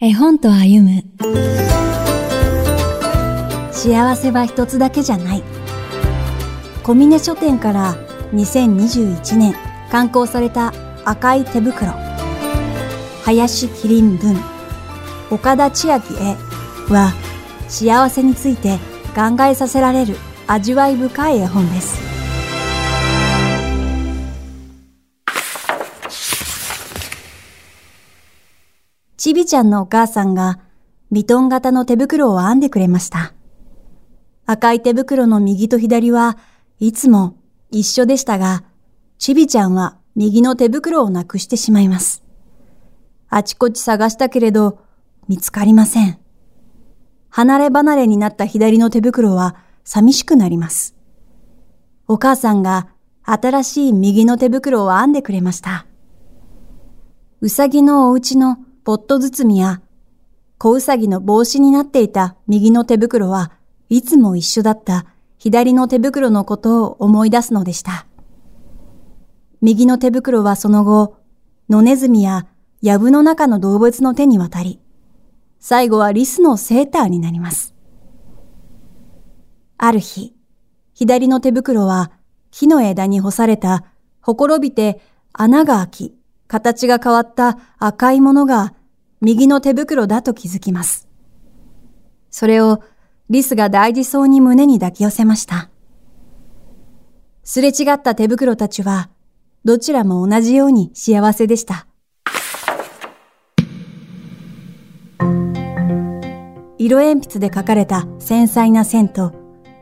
絵本と歩む。幸せは一つだけじゃない。小峰書店から2021年刊行された赤い手袋。林麒麟文。岡田千秋絵は幸せについて考えさせられる味わい深い絵本です。ちびちゃんのお母さんがミトン型の手袋を編んでくれました。赤い手袋の右と左はいつも一緒でしたが、ちびちゃんは右の手袋をなくしてしまいます。あちこち探したけれど見つかりません。離れ離れになった左の手袋は寂しくなります。お母さんが新しい右の手袋を編んでくれました。うさぎのお家のポット包みや小うさぎの帽子になっていた右の手袋はいつも一緒だった左の手袋のことを思い出すのでした。右の手袋はその後、野ネズミや藪の中の動物の手に渡り、最後はリスのセーターになります。ある日、左の手袋は木の枝に干された、ほころびて穴が開き、形が変わった赤いものが右の手袋だと気づきます。それをリスが大事そうに胸に抱き寄せました。すれ違った手袋たちは、どちらも同じように幸せでした。色鉛筆で描かれた繊細な線と、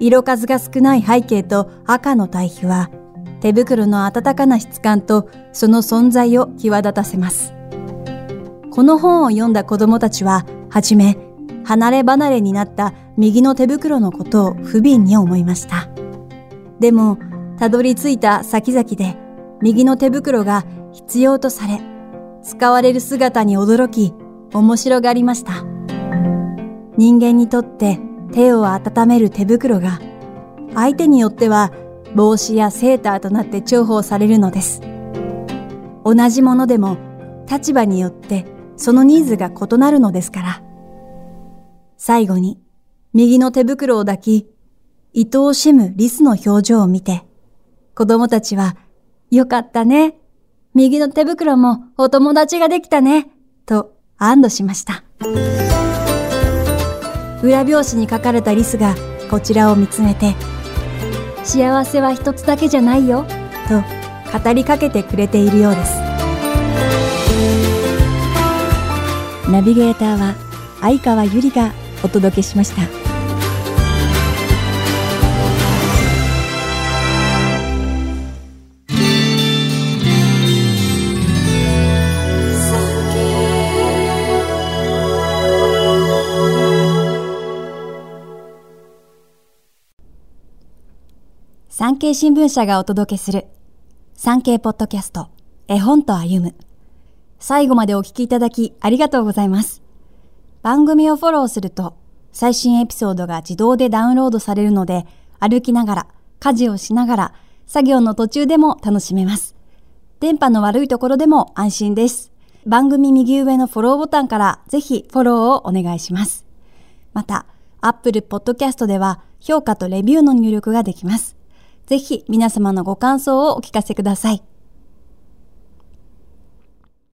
色数が少ない背景と赤の対比は、手袋の温かな質感とその存在を際立たせます。この本を読んだ子供たちは、はじめ、離れ離れになった右の手袋のことを不憫に思いました。でも、たどり着いた先々で、右の手袋が必要とされ、使われる姿に驚き、面白がりました。人間にとって手を温める手袋が、相手によっては帽子やセーターとなって重宝されるのです。同じものでも立場によってそのニーズが異なるのですから。最後に、右の手袋を抱き、愛おしむリスの表情を見て、子供たちは、よかったね。右の手袋もお友達ができたね。と安堵しました。裏表紙に書かれたリスがこちらを見つめて、幸せは一つだけじゃないよ、と語りかけてくれているようです。ナビゲーターは相川ゆりがお届けしました。産経新聞社がお届けする産経ポッドキャスト絵本と歩む最後までお聞きいただきありがとうございます。番組をフォローすると、最新エピソードが自動でダウンロードされるので、歩きながら、家事をしながら、作業の途中でも楽しめます。電波の悪いところでも安心です。番組右上のフォローボタンからぜひフォローをお願いします。また、Apple Podcast では評価とレビューの入力ができます。ぜひ皆様のご感想をお聞かせください。